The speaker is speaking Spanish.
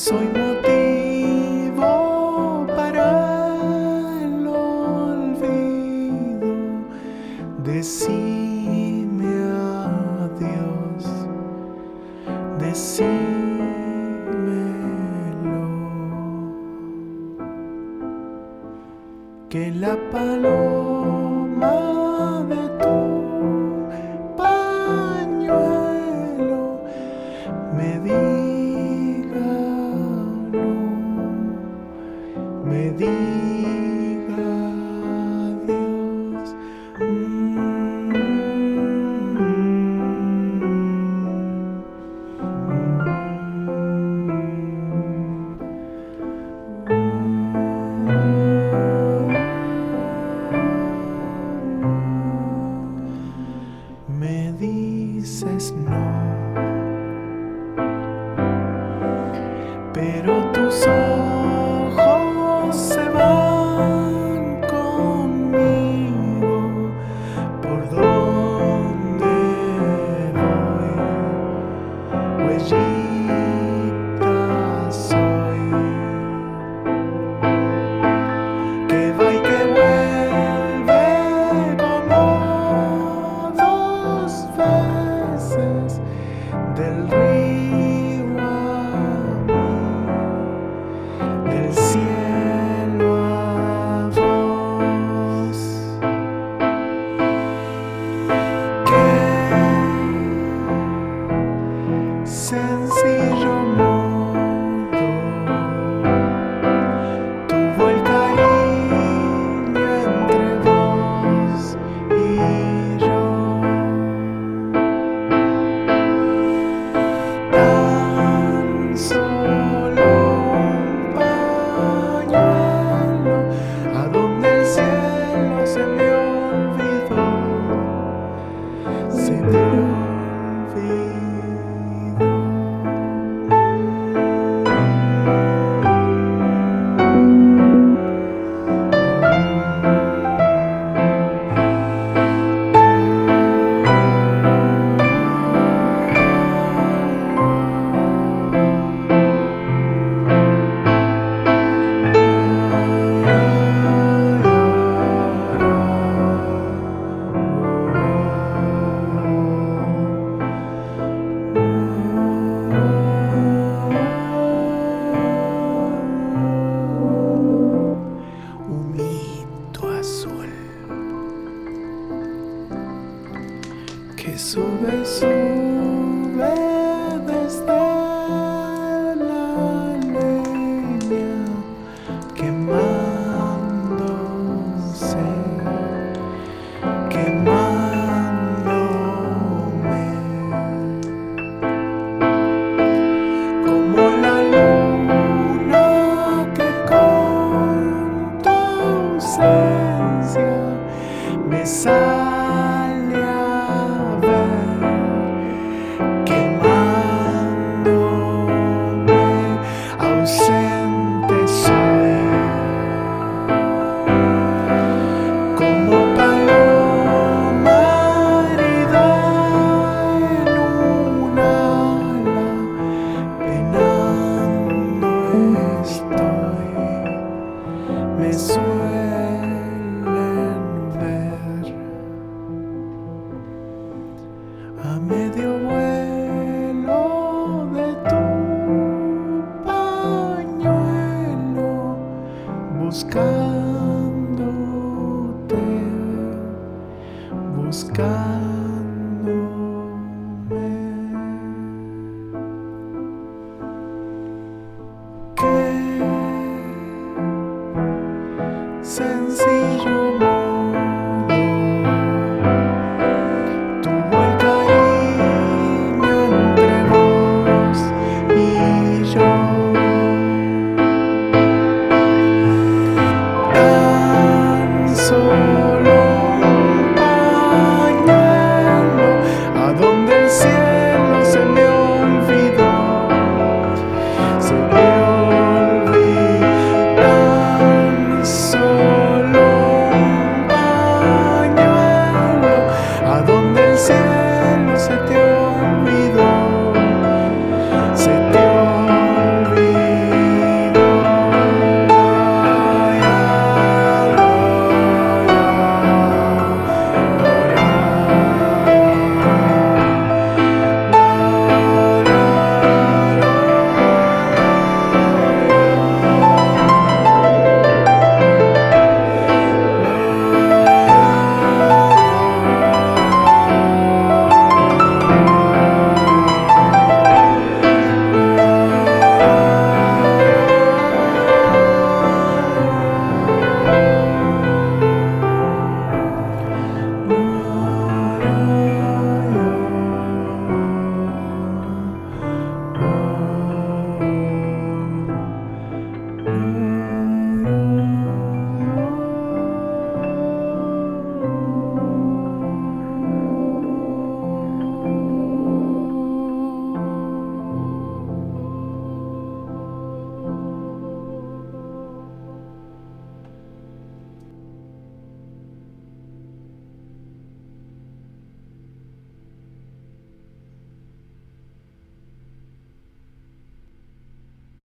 soy motivo para el olvido. Decime adiós, decímelo. Que la paloma. you.